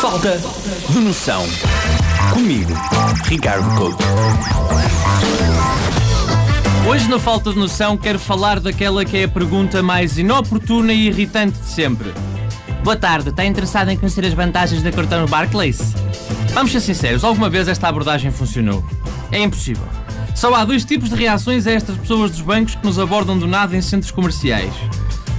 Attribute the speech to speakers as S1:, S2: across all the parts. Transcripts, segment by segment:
S1: Falta de noção. Comigo, Ricardo Couto.
S2: Hoje, na falta de noção, quero falar daquela que é a pergunta mais inoportuna e irritante de sempre. Boa tarde, está interessado em conhecer as vantagens da cartão Barclays? Vamos ser sinceros, alguma vez esta abordagem funcionou? É impossível. Só há dois tipos de reações a estas pessoas dos bancos que nos abordam do nada em centros comerciais.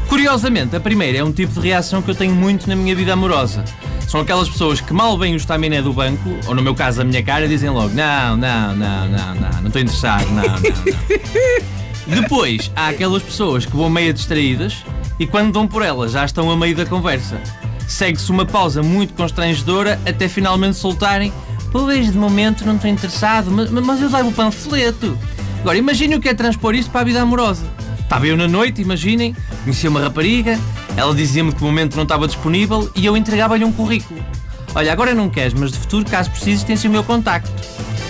S2: Curiosamente, a primeira é um tipo de reação que eu tenho muito na minha vida amorosa. São aquelas pessoas que mal veem o estaminé do banco, ou no meu caso a minha cara, dizem logo: Não, não, não, não, não, não estou interessado, não, não, não. Depois, há aquelas pessoas que vão meio distraídas e quando dão por elas já estão a meio da conversa. Segue-se uma pausa muito constrangedora até finalmente soltarem: Pois, de momento não estou interessado, mas, mas eu dei-me o panfleto. Agora, imagine o que é transpor isto para a vida amorosa. Estava eu na noite, imaginem, conheci uma rapariga, ela dizia-me que o momento não estava disponível e eu entregava-lhe um currículo. Olha, agora não queres, mas de futuro, caso precises, tens o meu contacto.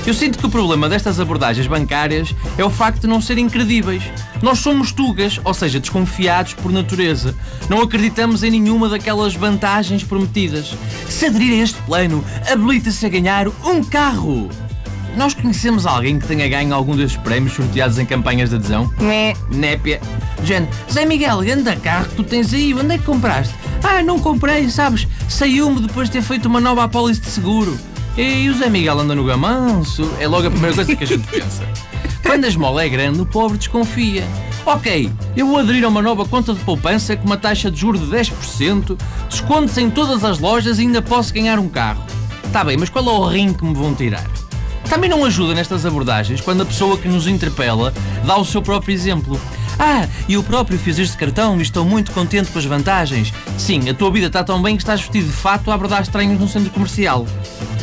S2: Eu sinto que o problema destas abordagens bancárias é o facto de não serem credíveis. Nós somos tugas, ou seja, desconfiados por natureza. Não acreditamos em nenhuma daquelas vantagens prometidas. Se aderir a este plano, habilita-se a ganhar um carro. Nós conhecemos alguém que tenha ganho algum desses prémios sorteados em campanhas de adesão?
S3: Mé.
S2: Népia. Gente, Zé Miguel, anda carro que tu tens aí, onde é que compraste? Ah, não comprei, sabes? Saiu-me depois de ter feito uma nova apólice de seguro. E o Zé Miguel anda no gamanço. É logo a primeira coisa que a gente pensa. Quando a esmola é grande, o pobre desconfia. Ok, eu vou aderir a uma nova conta de poupança com uma taxa de juros de 10%, desconto-se em todas as lojas e ainda posso ganhar um carro. Tá bem, mas qual é o rim que me vão tirar? Também não ajuda nestas abordagens quando a pessoa que nos interpela dá o seu próprio exemplo. Ah, eu próprio fiz este cartão e estou muito contente com as vantagens. Sim, a tua vida está tão bem que estás vestido de fato a abordar estranhos num centro comercial.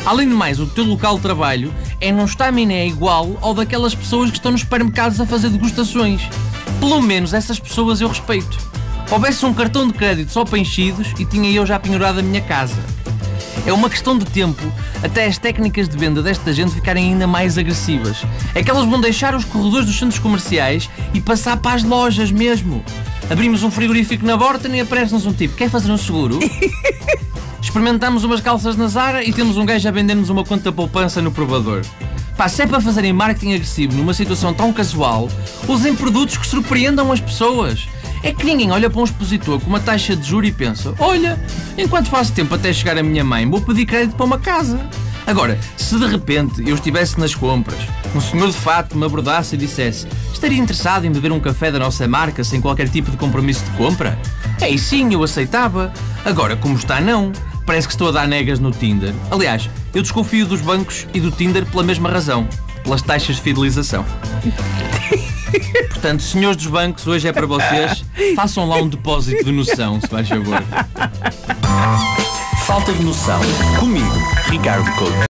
S2: Além de mais, o teu local de trabalho é num estaminé igual ao daquelas pessoas que estão nos supermercados a fazer degustações. Pelo menos essas pessoas eu respeito. Houvesse um cartão de crédito só para enchidos e tinha eu já penhorado a minha casa. É uma questão de tempo até as técnicas de venda desta gente ficarem ainda mais agressivas. É que elas vão deixar os corredores dos centros comerciais e passar para as lojas mesmo. Abrimos um frigorífico na borda e aparece-nos um tipo: quer fazer um seguro? Experimentamos umas calças na Zara e temos um gajo a vender-nos uma conta poupança no provador. Pá, se é para fazerem marketing agressivo numa situação tão casual, usem produtos que surpreendam as pessoas. É que ninguém olha para um expositor com uma taxa de juros e pensa: olha, enquanto faço tempo até chegar a minha mãe, vou pedir crédito para uma casa. Agora, se de repente eu estivesse nas compras, um senhor de fato me abordasse e dissesse: estaria interessado em beber um café da nossa marca sem qualquer tipo de compromisso de compra? Aí sim, eu aceitava. Agora, como está, não. Parece que estou a dar negas no Tinder. Aliás, eu desconfio dos bancos e do Tinder pela mesma razão pelas taxas de fidelização. Portanto, senhores dos bancos, hoje é para vocês. Façam lá um depósito de noção, se faz favor.
S1: Falta de noção. Comigo, Ricardo Couto.